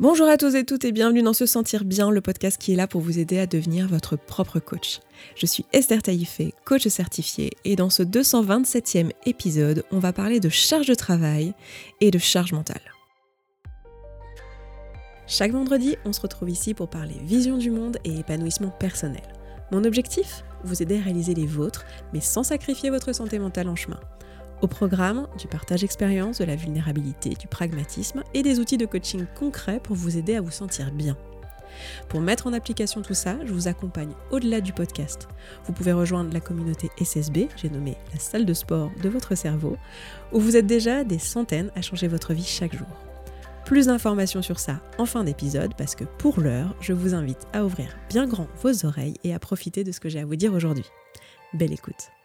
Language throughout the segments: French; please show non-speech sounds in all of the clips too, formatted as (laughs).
Bonjour à tous et toutes et bienvenue dans Se Sentir Bien, le podcast qui est là pour vous aider à devenir votre propre coach. Je suis Esther Taïfé, coach certifiée, et dans ce 227e épisode, on va parler de charge de travail et de charge mentale. Chaque vendredi, on se retrouve ici pour parler vision du monde et épanouissement personnel. Mon objectif? Vous aider à réaliser les vôtres, mais sans sacrifier votre santé mentale en chemin. Au programme, du partage d'expérience, de la vulnérabilité, du pragmatisme et des outils de coaching concrets pour vous aider à vous sentir bien. Pour mettre en application tout ça, je vous accompagne au-delà du podcast. Vous pouvez rejoindre la communauté SSB, j'ai nommé la salle de sport de votre cerveau, où vous êtes déjà des centaines à changer votre vie chaque jour. Plus d'informations sur ça en fin d'épisode parce que pour l'heure, je vous invite à ouvrir bien grand vos oreilles et à profiter de ce que j'ai à vous dire aujourd'hui. Belle écoute.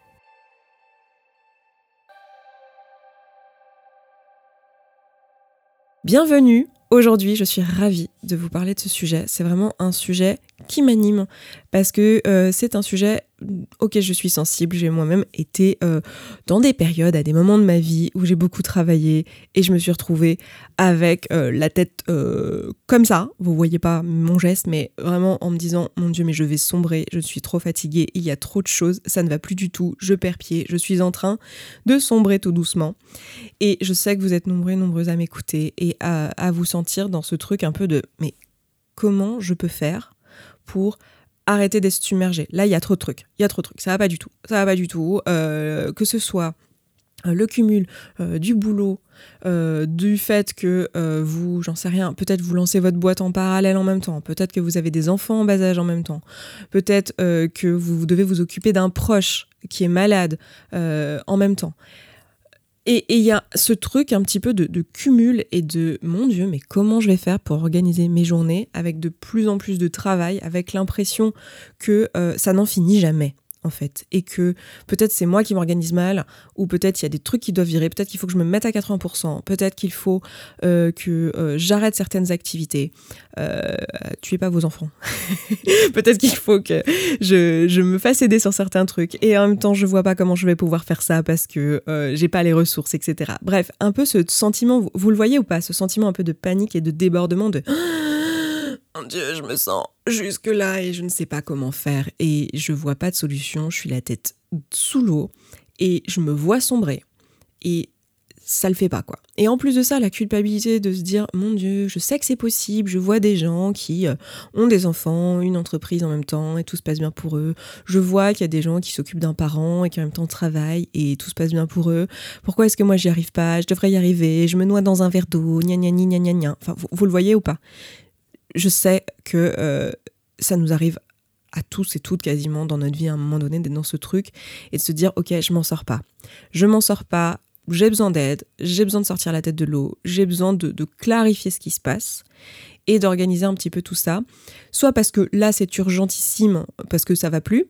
Bienvenue Aujourd'hui, je suis ravie de vous parler de ce sujet. C'est vraiment un sujet qui m'anime parce que euh, c'est un sujet auquel je suis sensible. J'ai moi-même été euh, dans des périodes, à des moments de ma vie où j'ai beaucoup travaillé et je me suis retrouvée avec euh, la tête comme ça. Vous voyez pas mon geste, mais vraiment en me disant mon Dieu, mais je vais sombrer, je suis trop fatiguée, il y a trop de choses, ça ne va plus du tout, je perds pied, je suis en train de sombrer tout doucement. Et je sais que vous êtes nombreux nombreuses à m'écouter et à vous sentir dans ce truc un peu de mais comment je peux faire pour arrêter d'être submergé Là, il y a trop de trucs. Il y a trop de trucs. Ça va pas du tout. Ça va pas du tout. Euh, que ce soit euh, le cumul euh, du boulot, du fait que vous, j'en sais rien, peut-être vous lancez votre boîte en parallèle en même temps, peut-être que vous avez des enfants en bas âge en même temps, peut-être que vous devez vous occuper d'un proche qui est malade en même temps. Et il y a ce truc un petit peu de, cumul et de mon Dieu, mais comment je vais faire pour organiser mes journées avec de plus en plus de travail, avec l'impression que euh, ça n'en finit jamais en fait. Et que peut-être c'est moi qui m'organise mal, ou peut-être il y a des trucs qui doivent virer, peut-être qu'il faut que je me mette à 80%, peut-être qu'il faut euh, que euh, j'arrête certaines activités. Euh, tuez pas vos enfants. (laughs) peut-être qu'il faut que je, me fasse aider sur certains trucs. Et en même temps, je vois pas comment je vais pouvoir faire ça parce que euh, j'ai pas les ressources, etc. Bref, un peu ce sentiment, vous le voyez ou pas, ce sentiment un peu de panique et de débordement de... Mon Dieu, je me sens jusque-là et je ne sais pas comment faire et je vois pas de solution, je suis la tête sous l'eau et je me vois sombrer et ça le fait pas quoi. Et en plus de ça, la culpabilité de se dire mon dieu, je sais que c'est possible, je vois des gens qui euh, ont des enfants, une entreprise en même temps et tout se passe bien pour eux. Je vois qu'il y a des gens qui s'occupent d'un parent et qui en même temps travaillent et tout se passe bien pour eux. Pourquoi est-ce que moi j'y arrive pas? Je devrais y arriver, je me noie dans un verre d'eau, gna gna gna gna gna. Enfin, vous le voyez ou pas? Je sais que euh, ça nous arrive à tous et toutes quasiment dans notre vie à un moment donné d'être dans ce truc et de se dire ok je m'en sors pas. Je m'en sors pas j'ai besoin d'aide j'ai besoin de sortir la tête de l'eau j'ai besoin de, de, clarifier ce qui se passe et d'organiser un petit peu tout ça. Soit parce que là c'est urgentissime parce que ça va plus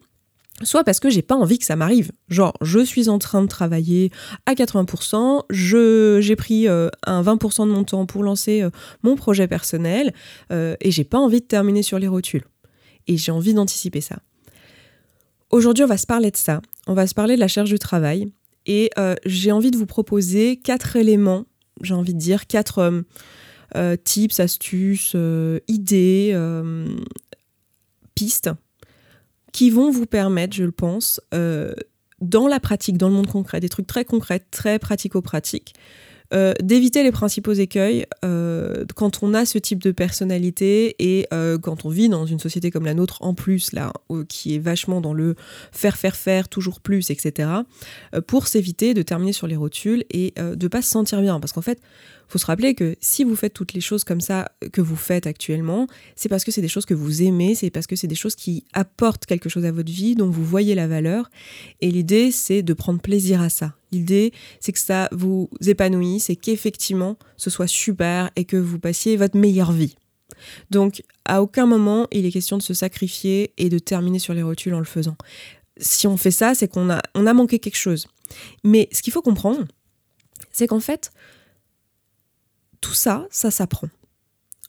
soit parce que j'ai pas envie que ça m'arrive. Genre, je suis en train de travailler à 80%, je, j'ai pris euh, un 20% de mon temps pour lancer euh, mon projet personnel euh, et j'ai pas envie de terminer sur les rotules. Et j'ai envie d'anticiper ça. Aujourd'hui, on va se parler de ça. On va se parler de la charge du travail et j'ai envie de vous proposer quatre éléments, j'ai envie de dire quatre tips, astuces, idées, pistes qui vont vous permettre, je le pense, euh, dans la pratique, dans le monde concret, des trucs très concrets, très pratico-pratiques, euh, d'éviter les principaux écueils euh, quand on a ce type de personnalité et quand on vit dans une société comme la nôtre en plus là qui est vachement dans le faire faire faire toujours plus etc pour s'éviter de terminer sur les rotules et de pas se sentir bien. Parce qu'en fait faut se rappeler que si vous faites toutes les choses comme ça que vous faites actuellement, c'est parce que c'est des choses que vous aimez, c'est parce que c'est des choses qui apportent quelque chose à votre vie, dont vous voyez la valeur. Et l'idée, c'est de prendre plaisir à ça. L'idée, c'est que ça vous épanouisse et qu'effectivement, ce soit super et que vous passiez votre meilleure vie. Donc, à aucun moment, il est question de se sacrifier et de terminer sur les rotules en le faisant. Si on fait ça, c'est qu'on a, on a manqué quelque chose. Mais ce qu'il faut comprendre, c'est qu'en fait, tout ça, ça s'apprend.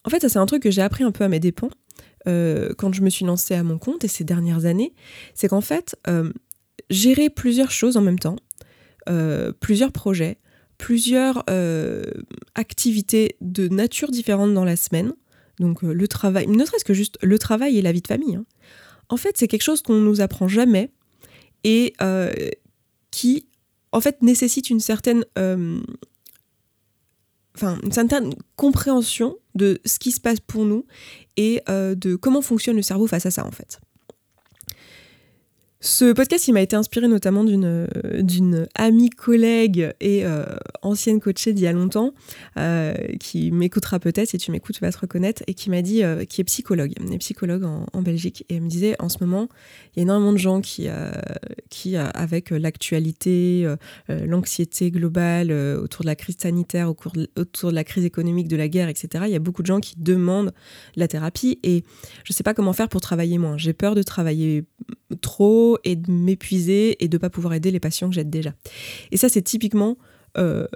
En fait, ça c'est un truc que j'ai appris un peu à mes dépens euh, quand je me suis lancée à mon compte et ces dernières années, c'est qu'en fait, euh, gérer plusieurs choses en même temps, euh, plusieurs projets, plusieurs activités de nature différente dans la semaine, donc le travail, ne serait-ce que juste le travail et la vie de famille, hein, en fait, c'est quelque chose qu'on ne nous apprend jamais et qui, en fait, nécessite une certaine enfin, une certaine compréhension de ce qui se passe pour nous et euh, de comment fonctionne le cerveau face à ça en fait. Ce podcast, il m'a été inspiré notamment d'une d'une amie collègue et euh, ancienne coachée d'il y a longtemps, euh, qui m'écoutera peut-être, si tu m'écoutes, tu vas te reconnaître, et qui m'a dit, euh, qui est psychologue, elle est psychologue en, en, Belgique, et elle me disait, en ce moment, il y a énormément de gens qui, qui avec l'actualité, l'anxiété globale autour de la crise sanitaire, autour de la crise économique, de la guerre, etc., il y a beaucoup de gens qui demandent la thérapie, et je ne sais pas comment faire pour travailler moins. J'ai peur de travailler trop et de m'épuiser et de pas pouvoir aider les patients que j'aide déjà. Et ça, c'est typiquement euh,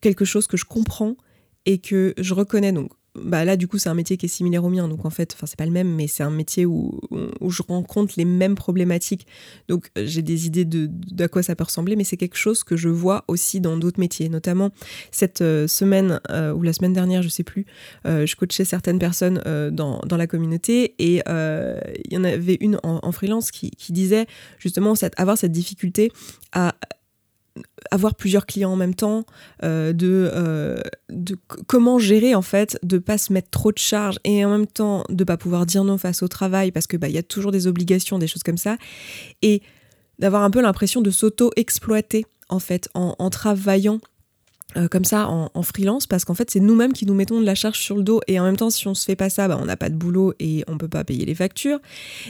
quelque chose que je comprends et que je reconnais. Donc, bah là du coup c'est un métier qui est similaire au mien. Donc en fait enfin c'est pas le même mais c'est un métier où, où, je rencontre les mêmes problématiques. Donc euh, j'ai des idées de, de, quoi ça peut ressembler mais c'est quelque chose que je vois aussi dans d'autres métiers. Notamment cette euh, semaine euh, ou la semaine dernière je sais plus je coachais certaines personnes dans, dans, la communauté et il y en avait une en, freelance qui, qui, disait justement avoir cette difficulté à avoir plusieurs clients en même temps, euh, de, euh, comment gérer en fait, de pas se mettre trop de charges et en même temps de pas pouvoir dire non face au travail parce que bah y a toujours des obligations, des choses comme ça, et d'avoir un peu l'impression de s'auto-exploiter en fait en travaillant euh, comme ça en, freelance parce qu'en fait c'est nous-mêmes qui nous mettons de la charge sur le dos. Et en même temps si on se fait pas ça bah, on n'a pas de boulot et on peut pas payer les factures.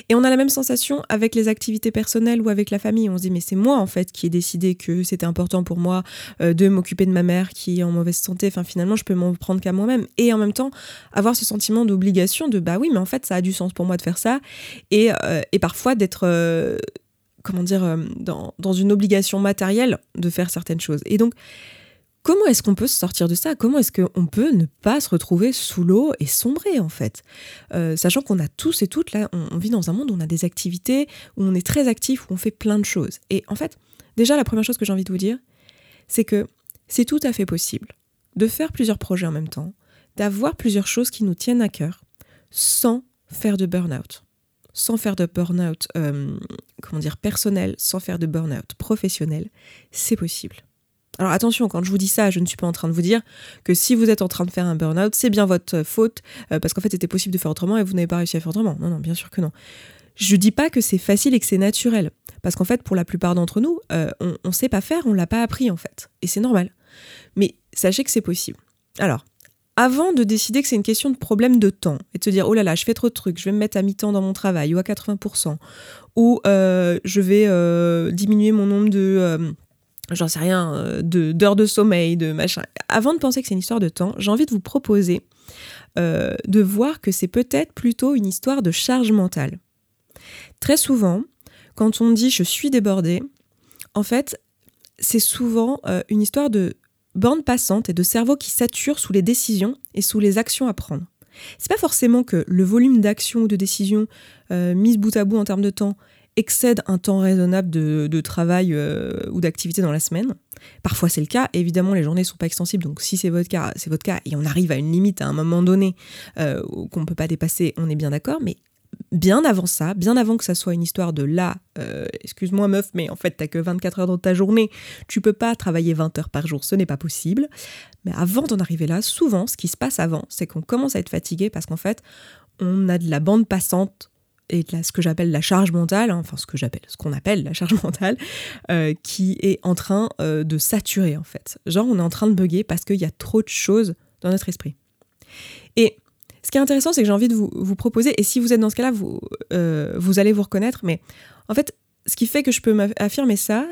Et on a la même sensation avec les activités personnelles ou avec la famille. On se dit mais c'est moi en fait qui ai décidé que c'était important pour moi euh, de m'occuper de ma mère qui est en mauvaise santé. Enfin finalement je peux m'en prendre qu'à moi-même. Et en même temps avoir ce sentiment d'obligation de bah oui mais en fait ça a du sens pour moi de faire ça. Et, euh, parfois d'être comment dire dans une obligation matérielle de faire certaines choses. Et donc Comment est-ce qu'on peut se sortir de ça? Comment est-ce qu'on peut ne pas se retrouver sous l'eau et sombrer en fait? Euh, Sachant qu'on a tous et toutes, là, on, vit dans un monde où on a des activités, où on est très actif, où on fait plein de choses. Et en fait, déjà la première chose que j'ai envie de vous dire, c'est que c'est tout à fait possible de faire plusieurs projets en même temps, d'avoir plusieurs choses qui nous tiennent à cœur, sans faire de burn-out sans faire de burn-out, euh, comment dire, personnel, sans faire de burn-out professionnel, c'est possible. Alors attention, quand je vous dis ça, je ne suis pas en train de vous dire que si vous êtes en train de faire un burn-out, c'est bien votre faute, euh, parce qu'en fait c'était possible de faire autrement et vous n'avez pas réussi à faire autrement. Non, non, bien sûr que non. Je dis pas que c'est facile et que c'est naturel, parce qu'en fait pour la plupart d'entre nous, euh, on ne sait pas faire, on l'a pas appris en fait, et c'est normal. Mais sachez que c'est possible. Alors, avant de décider que c'est une question de problème de temps et de se dire oh là là je fais trop de trucs, je vais me mettre à mi-temps dans mon travail ou à 80%, ou euh, je vais diminuer mon nombre de j'en sais rien, euh, d'heures de, sommeil, de machin. Avant de penser que c'est une histoire de temps, j'ai envie de vous proposer euh, de voir que c'est peut-être plutôt une histoire de charge mentale. Très souvent, quand on dit je suis débordé, en fait, c'est souvent euh, une histoire de bande passante et de cerveau qui sature sous les décisions et sous les actions à prendre. C'est pas forcément que le volume d'actions ou de décisions mises bout à bout en termes de temps excède un temps raisonnable de, travail euh, ou d'activité dans la semaine. Parfois c'est le cas, évidemment les journées ne sont pas extensibles, donc si c'est votre cas, c'est votre cas, et on arrive à une limite à un moment donné euh, qu'on ne peut pas dépasser, on est bien d'accord, mais bien avant ça, bien avant que ça soit une histoire de là, euh, excuse-moi meuf, mais en fait t'as que 24 heures dans ta journée, tu peux pas travailler 20 heures par jour, ce n'est pas possible. Mais avant d'en arriver là, souvent ce qui se passe avant, c'est qu'on commence à être fatigué parce qu'en fait, on a de la bande passante et de ce que j'appelle la charge mentale, hein, enfin ce que j'appelle, ce qu'on appelle la charge (laughs) mentale, euh, qui est en train euh, de saturer en fait. Genre on est en train de bugger parce qu'il y a trop de choses dans notre esprit. Et ce qui est intéressant, c'est que j'ai envie de vous, vous, proposer, et si vous êtes dans ce cas-là, vous, euh, vous allez vous reconnaître, mais en fait, ce qui fait que je peux affirmer ça,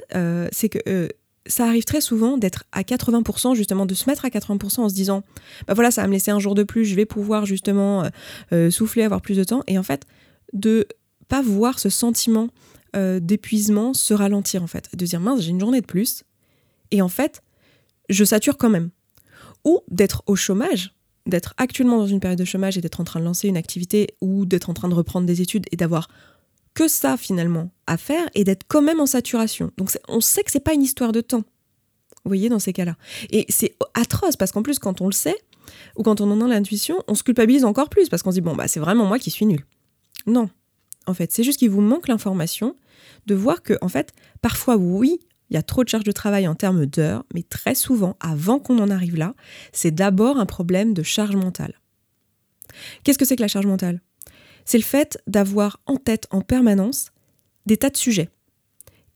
c'est que ça arrive très souvent d'être à 80%, justement, de se mettre à 80% en se disant, bah voilà, ça va me laisser un jour de plus, je vais pouvoir justement souffler, avoir plus de temps. Et en fait, de pas voir ce sentiment euh, d'épuisement se ralentir en fait, de dire mince j'ai une journée de plus et en fait je sature quand même. Ou d'être au chômage, d'être actuellement dans une période de chômage et d'être en train de lancer une activité ou d'être en train de reprendre des études et d'avoir que ça finalement à faire et d'être quand même en saturation. Donc on sait que c'est pas une histoire de temps. Vous voyez dans ces cas-là. Et c'est atroce parce qu'en plus quand on le sait, ou quand on en a l'intuition, on se culpabilise encore plus parce qu'on se dit bon bah c'est vraiment moi qui suis nul. Non, en fait, c'est juste qu'il vous manque l'information de voir que en fait, parfois oui, il y a trop de charge de travail en termes d'heures, mais très souvent, avant qu'on en arrive là, c'est d'abord un problème de charge mentale. Qu'est-ce que c'est que la charge mentale? C'est le fait d'avoir en tête en permanence des tas de sujets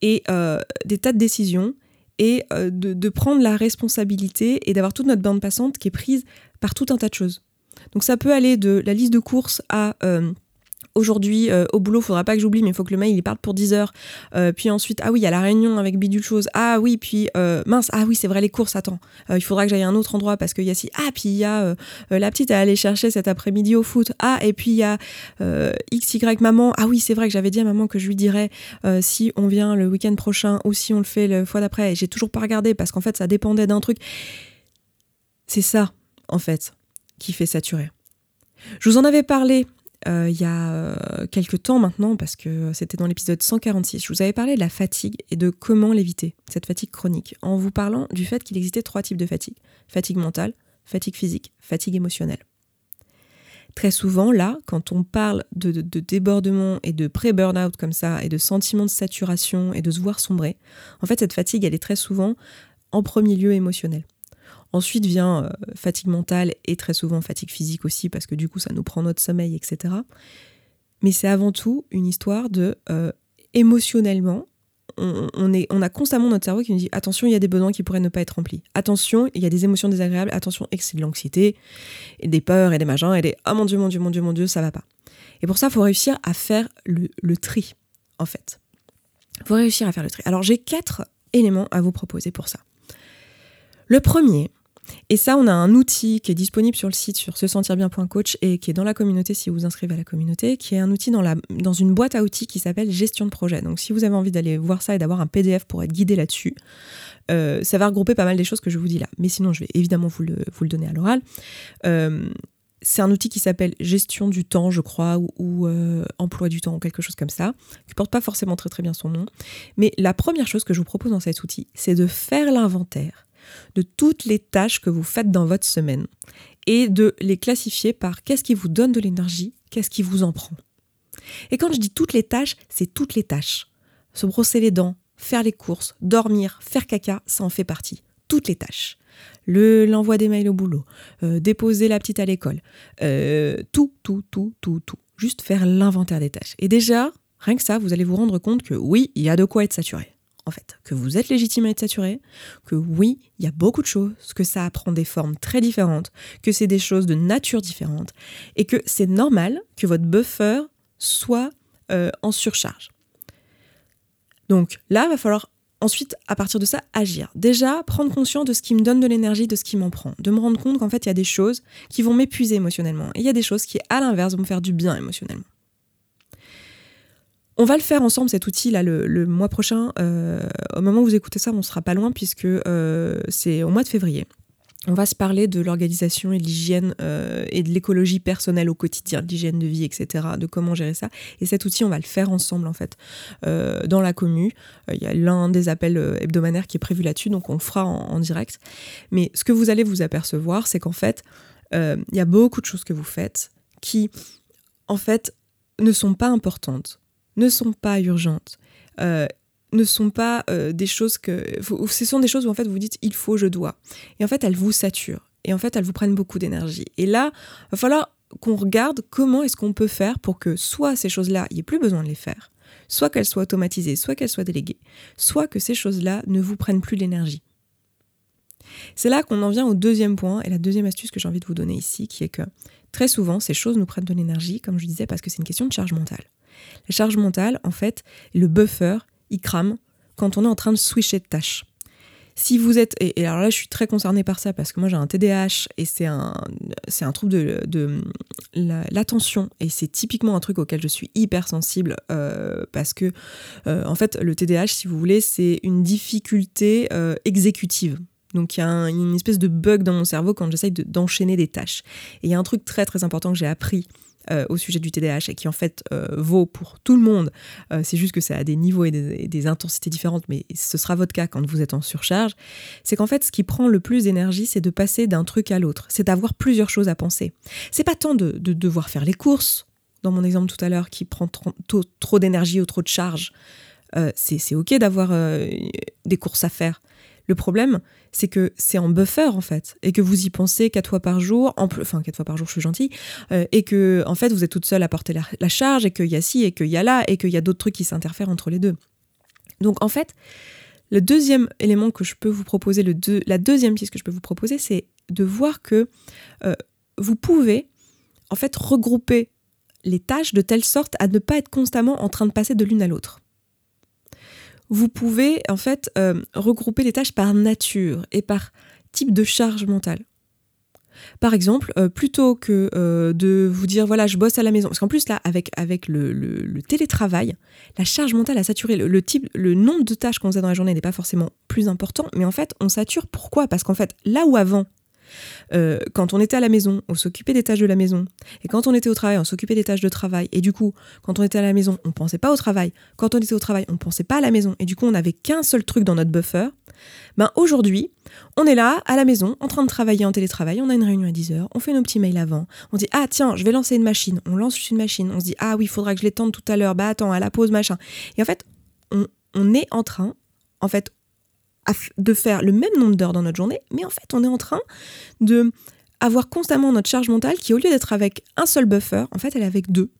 et euh, des tas de décisions et euh, de, prendre la responsabilité et d'avoir toute notre bande passante qui est prise par tout un tas de choses. Donc ça peut aller de la liste de courses à euh, aujourd'hui euh, au boulot, faudra pas que j'oublie, mais il faut que le mail il parte pour 10 heures. Euh, puis ensuite, ah oui, il y a la réunion avec bidule chose. Ah oui, puis euh, mince, ah oui, c'est vrai les courses. Attends, il faudra que j'aille à un autre endroit parce qu'il y a si. Ah puis il y a la petite à aller chercher cet après-midi au foot. Ah et puis il y a x y maman. Ah oui, c'est vrai que j'avais dit à maman que je lui dirais si on vient le week-end prochain ou si on le fait le fois d'après. J'ai toujours pas regardé parce qu'en fait ça dépendait d'un truc. C'est ça en fait qui fait saturer. Je vous en avais parlé euh, il y a euh, quelques temps maintenant, parce que c'était dans l'épisode 146, je vous avais parlé de la fatigue et de comment l'éviter, cette fatigue chronique, en vous parlant du fait qu'il existait trois types de fatigue. Fatigue mentale, fatigue physique, fatigue émotionnelle. Très souvent, là, quand on parle de, de débordement et de pré-burnout comme ça, et de sentiment de saturation et de se voir sombrer, en fait, cette fatigue, elle est très souvent en premier lieu émotionnelle. Ensuite vient euh, fatigue mentale et très souvent fatigue physique aussi, parce que du coup, ça nous prend notre sommeil, etc. Mais c'est avant tout une histoire de euh, émotionnellement, on, est, on a constamment notre cerveau qui nous dit attention, il y a des besoins qui pourraient ne pas être remplis. Attention, il y a des émotions désagréables. Attention, c'est de l'anxiété, et des peurs, et des machins, et des oh mon dieu, mon dieu, mon dieu, mon dieu, ça va pas. Et pour ça, il faut réussir à faire le, le tri, en fait. Il faut réussir à faire le tri. Alors, j'ai quatre éléments à vous proposer pour ça. Le premier, et ça, on a un outil qui est disponible sur le site sur se sentir bien.coach et qui est dans la communauté si vous vous inscrivez à la communauté, qui est un outil dans, la, dans une boîte à outils qui s'appelle gestion de projet. Donc si vous avez envie d'aller voir ça et d'avoir un PDF pour être guidé là-dessus, euh, ça va regrouper pas mal des choses que je vous dis là. Mais sinon, je vais évidemment vous le, vous le donner à l'oral. Euh, c'est un outil qui s'appelle gestion du temps, je crois, ou, euh, emploi du temps, ou quelque chose comme ça, qui porte pas forcément très très bien son nom. Mais la première chose que je vous propose dans cet outil, c'est de faire l'inventaire de toutes les tâches que vous faites dans votre semaine et de les classifier par qu'est-ce qui vous donne de l'énergie, qu'est-ce qui vous en prend. Et quand je dis toutes les tâches, c'est toutes les tâches. Se brosser les dents, faire les courses, dormir, faire caca, ça en fait partie. Toutes les tâches. Le, l'envoi des mails au boulot, euh, déposer la petite à l'école, euh, tout, tout, tout, tout, tout. Juste faire l'inventaire des tâches. Et déjà, rien que ça, vous allez vous rendre compte que oui, il y a de quoi être saturé en fait, que vous êtes légitime à être saturé, que oui, il y a beaucoup de choses, que ça prend des formes très différentes, que c'est des choses de nature différente, et que c'est normal que votre buffer soit euh, en surcharge. Donc là, il va falloir ensuite, à partir de ça, agir. Déjà, prendre conscience de ce qui me donne de l'énergie, de ce qui m'en prend. De me rendre compte qu'en fait, il y a des choses qui vont m'épuiser émotionnellement. Et il y a des choses qui, à l'inverse, vont me faire du bien émotionnellement. On va le faire ensemble cet outil là le, mois prochain. Euh, au moment où vous écoutez ça, on sera pas loin puisque euh, c'est au mois de février. On va se parler de l'organisation et de l'hygiène euh, et de l'écologie personnelle au quotidien, l'hygiène de vie, etc., de comment gérer ça. Et cet outil, on va le faire ensemble en fait dans la commu. Il y a l'un des appels hebdomadaires qui est prévu là-dessus, donc on le fera en, direct. Mais ce que vous allez vous apercevoir, c'est qu'en fait, il y a beaucoup de choses que vous faites qui, en fait, ne sont pas importantes ne sont pas urgentes, euh, ne sont pas euh, des choses que... Ce sont des choses où en fait vous dites il faut, je dois. Et en fait elles vous saturent. Et en fait elles vous prennent beaucoup d'énergie. Et là, il va falloir qu'on regarde comment est-ce qu'on peut faire pour que soit ces choses-là, il n'y ait plus besoin de les faire, soit qu'elles soient automatisées, soit qu'elles soient déléguées, soit que ces choses-là ne vous prennent plus l'énergie. C'est là qu'on en vient au deuxième point et la deuxième astuce que j'ai envie de vous donner ici, qui est que très souvent, ces choses nous prennent de l'énergie, comme je disais, parce que c'est une question de charge mentale. La charge mentale, en fait, le buffer, il crame quand on est en train de switcher de tâches. Si vous êtes, et, alors là je suis très concernée par ça parce que moi j'ai un TDAH et c'est un, c'est un trouble de, de l'attention et c'est typiquement un truc auquel je suis hyper sensible euh, parce que euh, en fait le TDAH si vous voulez c'est une difficulté euh, exécutive. Donc il y a une espèce de bug dans mon cerveau quand j'essaye d'enchaîner des tâches. Et il y a un truc très très important que j'ai appris euh, au sujet du TDAH et qui en fait euh, vaut pour tout le monde. Euh, c'est juste que ça a des niveaux et des, intensités différentes, mais ce sera votre cas quand vous êtes en surcharge. C'est qu'en fait, ce qui prend le plus d'énergie, c'est de passer d'un truc à l'autre. C'est d'avoir plusieurs choses à penser. C'est pas tant de, devoir faire les courses, dans mon exemple tout à l'heure, qui prend trop, trop d'énergie ou trop de charge. c'est ok d'avoir des courses à faire. Le problème, c'est que c'est en buffer en fait, et que vous y pensez quatre fois par jour, enfin quatre fois par jour, je suis gentille, euh, et que en fait vous êtes toute seule à porter la, charge, et qu'il y a ci, et qu'il y a là, et qu'il y a d'autres trucs qui s'interfèrent entre les deux. Donc en fait, le deuxième élément que je peux vous proposer, le la deuxième piste que je peux vous proposer, c'est de voir que euh, vous pouvez en fait regrouper les tâches de telle sorte à ne pas être constamment en train de passer de l'une à l'autre vous pouvez en fait euh, regrouper les tâches par nature et par type de charge mentale. Par exemple, euh, plutôt que euh, de vous dire voilà, je bosse à la maison, parce qu'en plus là, avec, le, télétravail, la charge mentale a saturé. Le, type, le nombre de tâches qu'on faisait dans la journée n'est pas forcément plus important, mais en fait, on sature. Pourquoi? Parce qu'en fait, là où avant, euh, quand on était à la maison, on s'occupait des tâches de la maison. Et quand on était au travail, on s'occupait des tâches de travail. Et du coup, quand on était à la maison, on pensait pas au travail. Quand on était au travail, on pensait pas à la maison. Et du coup, on n'avait qu'un seul truc dans notre buffer. Ben aujourd'hui, on est là, à la maison, en train de travailler en télétravail. On a une réunion à 10h. On fait nos petits mails avant. On dit, ah tiens, je vais lancer une machine. On lance une machine. On se dit, ah oui, il faudra que je l'étende tout à l'heure. Bah attends, à la pause, machin. Et en fait, on, on est en train, en fait, de faire le même nombre d'heures dans notre journée, mais en fait, on est en train de avoir constamment notre charge mentale qui, au lieu d'être avec un seul buffer, en fait, elle est avec deux.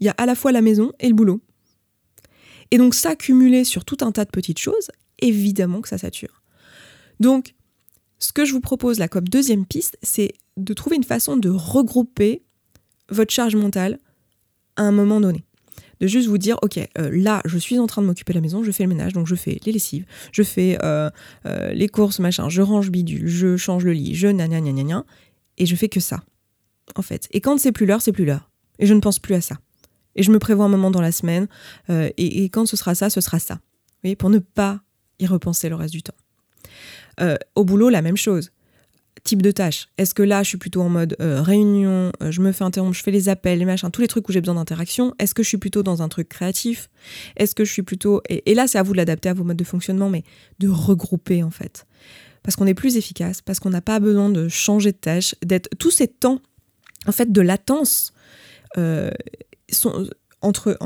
Il y a à la fois la maison et le boulot. Et donc, ça cumulé sur tout un tas de petites choses, évidemment que ça sature. Donc, ce que je vous propose là comme deuxième piste, c'est de trouver une façon de regrouper votre charge mentale à un moment donné de juste vous dire, ok, euh, là, je suis en train de m'occuper de la maison, je fais le ménage, donc je fais les lessives, je fais euh, euh, les courses, machin, je range bidule, je change le lit, je gna gna gna et je fais que ça, en fait. Et quand c'est plus l'heure, c'est plus l'heure. Et je ne pense plus à ça. Et je me prévois un moment dans la semaine, et, quand ce sera ça, ce sera ça. Vous pour ne pas y repenser le reste du temps. au boulot, la même chose type de tâche. Est-ce que là, je suis plutôt en mode euh, réunion, euh, je me fais interrompre, je fais les appels, les machins, tous les trucs où j'ai besoin d'interaction Est-ce que je suis plutôt dans un truc créatif? Est-ce que je suis plutôt... Et, là, c'est à vous de l'adapter à vos modes de fonctionnement, mais de regrouper en fait. Parce qu'on est plus efficace, parce qu'on n'a pas besoin de changer de tâche, d'être... Tous ces temps, en fait, de latence, euh, entre,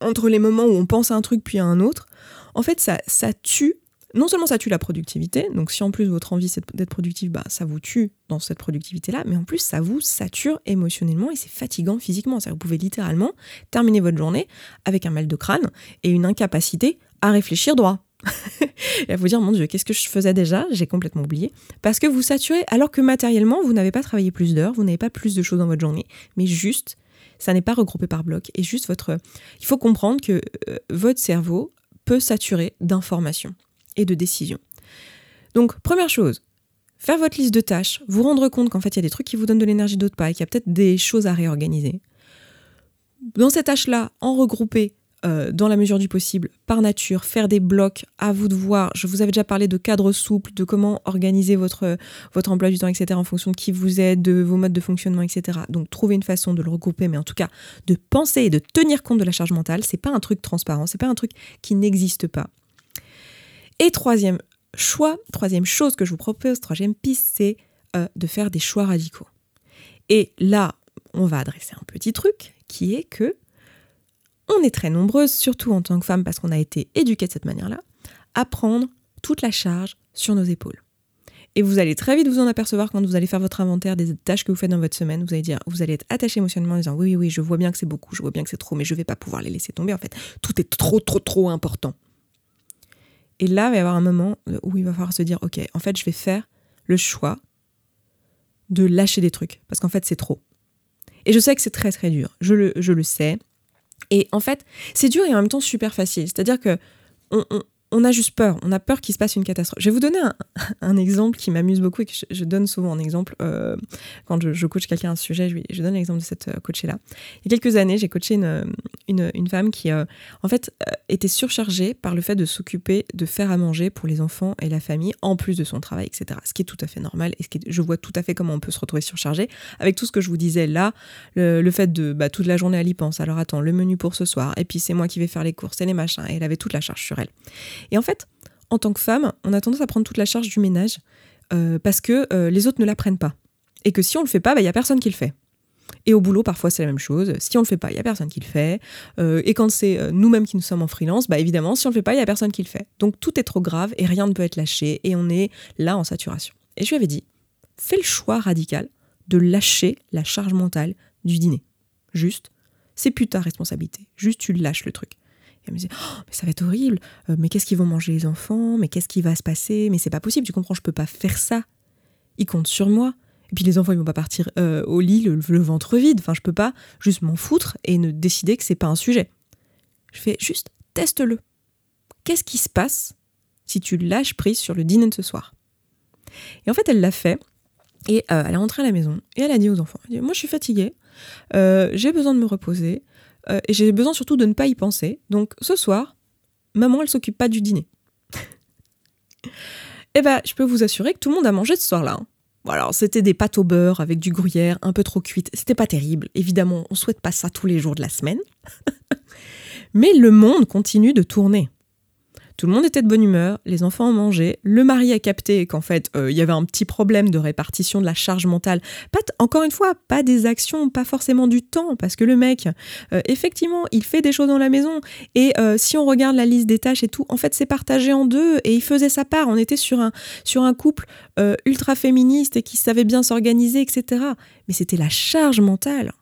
entre les moments où on pense à un truc puis à un autre, en fait, ça, ça tue non seulement ça tue la productivité, donc si en plus votre envie c'est d'être productif, bah, ça vous tue dans cette productivité-là, mais en plus ça vous sature émotionnellement et c'est fatigant physiquement. vous pouvez littéralement terminer votre journée avec un mal de crâne et une incapacité à réfléchir droit. (laughs) et à vous dire, mon Dieu, qu'est-ce que je faisais déjà? J'ai complètement oublié. Parce que vous saturez, alors que matériellement, vous n'avez pas travaillé plus d'heures, vous n'avez pas plus de choses dans votre journée, mais juste, ça n'est pas regroupé par bloc. Et juste votre. Il faut comprendre que euh, votre cerveau peut saturer d'informations et de décision. Donc, première chose, faire votre liste de tâches, vous rendre compte qu'en fait, il y a des trucs qui vous donnent de l'énergie, d'autres pas, et qu'il y a peut-être des choses à réorganiser. Dans ces tâches-là, en regrouper euh, dans la mesure du possible, par nature, faire des blocs, à vous de voir. Je vous avais déjà parlé de cadre souple, de comment organiser votre, votre emploi du temps, etc., en fonction de qui vous êtes, de vos modes de fonctionnement, etc. Donc, trouver une façon de le regrouper, mais en tout cas, de penser et de tenir compte de la charge mentale. C'est pas un truc transparent, c'est pas un truc qui n'existe pas. Et troisième choix, troisième chose que je vous propose, troisième piste, c'est euh, de faire des choix radicaux. Et là, on va adresser un petit truc qui est que on est très nombreuses, surtout en tant que femme, parce qu'on a été éduquées de cette manière-là, à prendre toute la charge sur nos épaules. Et vous allez très vite vous en apercevoir quand vous allez faire votre inventaire des tâches que vous faites dans votre semaine. Vous allez dire, vous allez être attaché émotionnellement en disant oui, oui, oui, je vois bien que c'est beaucoup, je vois bien que c'est trop, mais je ne vais pas pouvoir les laisser tomber. En fait, tout est trop, trop, trop important. Et là, il va y avoir un moment où il va falloir se dire, OK, en fait, je vais faire le choix de lâcher des trucs, parce qu'en fait, c'est trop. Et je sais que c'est très, très dur. Je le, sais. Et en fait, c'est dur et en même temps super facile. C'est-à-dire que a juste peur, on a peur qu'il se passe une catastrophe. Je vais vous donner un, (laughs) exemple qui m'amuse beaucoup et que je, donne souvent en exemple euh, quand je, coach quelqu'un à un sujet, je, je donne l'exemple de cette euh, coachée-là. Il y a quelques années, j'ai coaché une, femme qui, euh, en fait, était surchargée par le fait de s'occuper de faire à manger pour les enfants et la famille, en plus de son travail, etc. Ce qui est tout à fait normal et ce je vois tout à fait comment on peut se retrouver surchargé avec tout ce que je vous disais là, le, fait de bah, toute la journée elle y pense. Alors attends, le menu pour ce soir, et puis c'est moi qui vais faire les courses et les machins, et elle avait toute la charge sur elle. Et en fait, en tant que femme, on a tendance à prendre toute la charge du ménage euh, parce que euh, les autres ne la prennent pas. Et que si on le fait pas, il bah, n'y a personne qui le fait. Et au boulot, parfois, c'est la même chose. Si on le fait pas, il n'y a personne qui le fait. Euh, et quand c'est nous-mêmes qui nous sommes en freelance, bah évidemment, si on le fait pas, il n'y a personne qui le fait. Donc tout est trop grave et rien ne peut être lâché et on est là en saturation. Et je lui avais dit, fais le choix radical de lâcher la charge mentale du dîner. Juste, c'est plus ta responsabilité. Juste, tu lâches le truc elle me disait oh, mais ça va être horrible, euh, mais qu'est-ce qu'ils vont manger les enfants, mais qu'est-ce qui va se passer, mais c'est pas possible, tu comprends, je peux pas faire ça. Ils comptent sur moi. Et puis les enfants, ils vont pas partir euh, au lit le, ventre vide. Enfin, je peux pas juste m'en foutre et ne décider que c'est pas un sujet. Je fais juste teste-le. Qu'est-ce qui se passe si tu lâches prise sur le dîner de ce soir? Et en fait, elle l'a fait. Et euh, elle est rentrée à la maison et elle a dit aux enfants Moi, je suis fatiguée, j'ai besoin de me reposer. Euh, et j'ai besoin surtout de ne pas y penser. Donc ce soir, maman, elle s'occupe pas du dîner. (laughs) eh ben, je peux vous assurer que tout le monde a mangé ce soir-là. Hein. Alors, c'était des pâtes au beurre avec du gruyère un peu trop cuite. C'était pas terrible. Évidemment, on souhaite pas ça tous les jours de la semaine. (laughs) Mais le monde continue de tourner. Tout le monde était de bonne humeur, les enfants ont mangé, le mari a capté qu'en fait euh, il y avait un petit problème de répartition de la charge mentale. Pas encore une fois, pas des actions, pas forcément du temps, parce que le mec, euh, effectivement, il fait des choses dans la maison et euh, si on regarde la liste des tâches et tout, en fait c'est partagé en deux et il faisait sa part. On était sur un, sur un couple ultra féministe et qui savait bien s'organiser, etc. Mais c'était la charge mentale.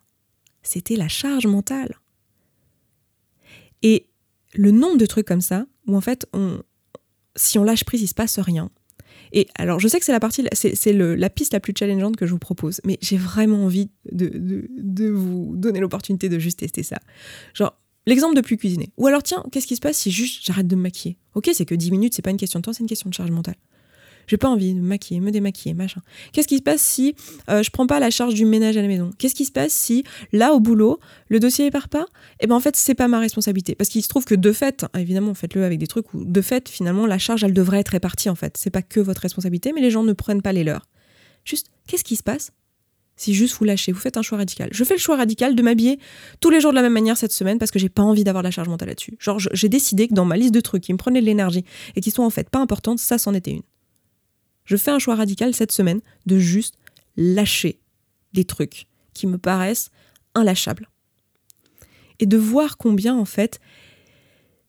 C'était la charge mentale. Et le nombre de trucs comme ça, où en fait, si on lâche prise, il se passe rien. Et alors, je sais que c'est la partie, c'est la piste la plus challengeante que je vous propose, mais j'ai vraiment envie de, de, vous donner l'opportunité de juste tester ça. Genre, l'exemple de plus cuisiner. Ou alors, tiens, qu'est-ce qui se passe si juste j'arrête de me maquiller? Ok, c'est que 10 minutes, c'est pas une question de temps, c'est une question de charge mentale. J'ai pas envie de me maquiller, me démaquiller, machin. Qu'est-ce qui se passe si euh, je prends pas la charge du ménage à la maison? Qu'est-ce qui se passe si là au boulot le dossier part pas? Et eh ben en fait c'est pas ma responsabilité parce qu'il se trouve que de fait, évidemment faites-le avec des trucs où de fait finalement la charge elle devrait être répartie en fait. C'est pas que votre responsabilité, mais les gens ne prennent pas les leurs. Juste qu'est-ce qui se passe si juste vous lâchez, vous faites un choix radical. Je fais le choix radical de m'habiller tous les jours de la même manière cette semaine parce que j'ai pas envie d'avoir la charge mentale là-dessus. Genre, j'ai décidé que dans ma liste de trucs qui me prenaient de l'énergie et qui sont en fait pas importantes, ça c'en était une. Je fais un choix radical cette semaine de juste lâcher des trucs qui me paraissent inlâchables. Et de voir combien, en fait,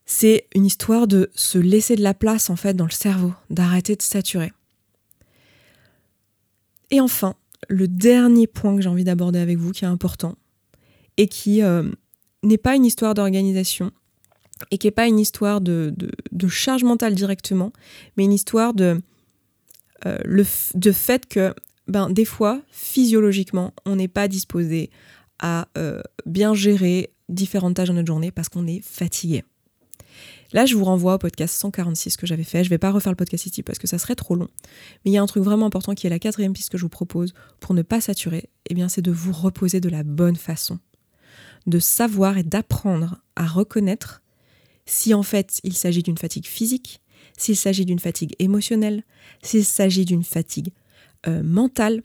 c'est une histoire de se laisser de la place, en fait, dans le cerveau, d'arrêter de saturer. Et enfin, le dernier point que j'ai envie d'aborder avec vous, qui est important, et qui euh, n'est pas une histoire d'organisation, et qui n'est pas une histoire de, de, charge mentale directement, mais une histoire de euh, le de fait que ben, des fois, physiologiquement, on n'est pas disposé à euh, bien gérer différentes tâches dans notre journée parce qu'on est fatigué. Là, je vous renvoie au podcast 146 que j'avais fait. Je ne vais pas refaire le podcast ici parce que ça serait trop long. Mais il y a un truc vraiment important qui est la quatrième piste que je vous propose pour ne pas saturer. Eh bien, c'est de vous reposer de la bonne façon. De savoir et d'apprendre à reconnaître si en fait il s'agit d'une fatigue physique, s'il s'agit d'une fatigue émotionnelle, s'il s'agit d'une fatigue euh, mentale,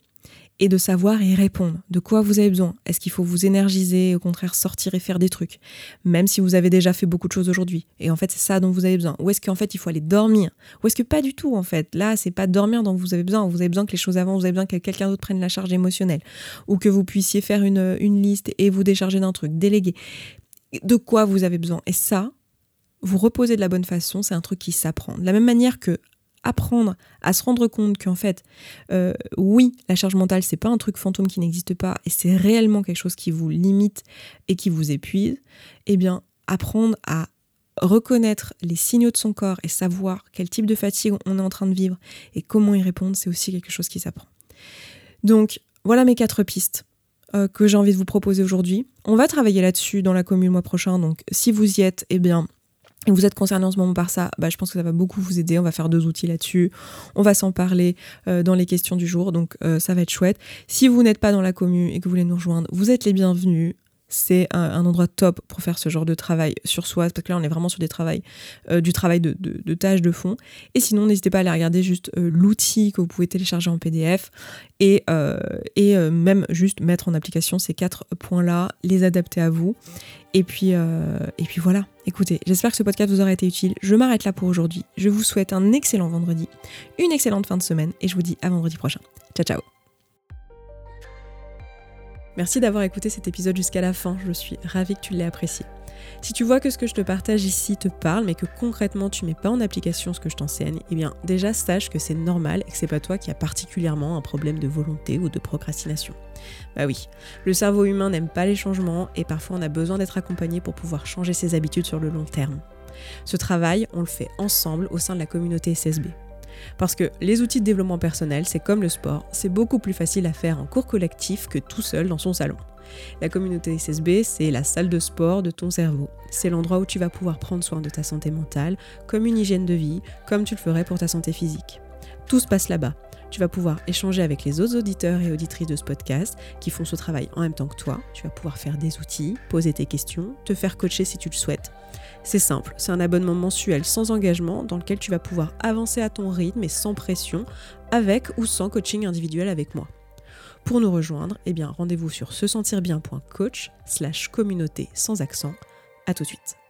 et de savoir y répondre. De quoi vous avez besoin? Est-ce qu'il faut vous énergiser, au contraire sortir et faire des trucs? Même si vous avez déjà fait beaucoup de choses aujourd'hui. Et en fait, c'est ça dont vous avez besoin. Ou est-ce qu'en fait, il faut aller dormir? Ou est-ce que pas du tout, en fait? Là, c'est pas dormir dont vous avez besoin. Vous avez besoin que les choses avancent, vous avez besoin que quelqu'un d'autre prenne la charge émotionnelle. Ou que vous puissiez faire une, une liste et vous décharger d'un truc, déléguer. De quoi vous avez besoin? Et ça, vous reposer de la bonne façon, c'est un truc qui s'apprend. De la même manière que apprendre à se rendre compte qu'en fait, euh, oui, la charge mentale, c'est pas un truc fantôme qui n'existe pas et c'est réellement quelque chose qui vous limite et qui vous épuise, eh bien, apprendre à reconnaître les signaux de son corps et savoir quel type de fatigue on est en train de vivre et comment y répondre, c'est aussi quelque chose qui s'apprend. Donc, voilà mes quatre pistes euh, que j'ai envie de vous proposer aujourd'hui. On va travailler là-dessus dans la commune le mois prochain, donc si vous y êtes, eh bien, vous êtes concerné en ce moment par ça, bah, je pense que ça va beaucoup vous aider. On va faire deux outils là-dessus. On va s'en parler euh, dans les questions du jour, donc euh, ça va être chouette. Si vous n'êtes pas dans la commune et que vous voulez nous rejoindre, vous êtes les bienvenus c'est un, endroit top pour faire ce genre de travail sur soi, parce que là on est vraiment sur des travails, euh, du travail de, tâches de fond. Et sinon, n'hésitez pas à aller regarder juste euh, l'outil que vous pouvez télécharger en PDF et, euh, même juste mettre en application ces quatre points-là, les adapter à vous. Et puis, et puis voilà, écoutez, j'espère que ce podcast vous aura été utile. Je m'arrête là pour aujourd'hui. Je vous souhaite un excellent vendredi, une excellente fin de semaine et je vous dis à vendredi prochain. Ciao ciao Merci d'avoir écouté cet épisode jusqu'à la fin, je suis ravie que tu l'aies apprécié. Si tu vois que ce que je te partage ici te parle, mais que concrètement tu mets pas en application ce que je t'enseigne, eh bien déjà sache que c'est normal et que c'est pas toi qui as particulièrement un problème de volonté ou de procrastination. Bah oui, le cerveau humain n'aime pas les changements et parfois on a besoin d'être accompagné pour pouvoir changer ses habitudes sur le long terme. Ce travail, on le fait ensemble au sein de la communauté SSB. Parce que les outils de développement personnel, c'est comme le sport, c'est beaucoup plus facile à faire en cours collectif que tout seul dans son salon. La communauté SSB, c'est la salle de sport de ton cerveau. C'est l'endroit où tu vas pouvoir prendre soin de ta santé mentale, comme une hygiène de vie, comme tu le ferais pour ta santé physique. Tout se passe là-bas. Tu vas pouvoir échanger avec les autres auditeurs et auditrices de ce podcast qui font ce travail en même temps que toi. Tu vas pouvoir faire des outils, poser tes questions, te faire coacher si tu le souhaites. C'est simple, c'est un abonnement mensuel sans engagement dans lequel tu vas pouvoir avancer à ton rythme et sans pression, avec ou sans coaching individuel avec moi. Pour nous rejoindre, eh bien rendez-vous sur se sentir bien.coach slash communauté sans accent. À tout de suite.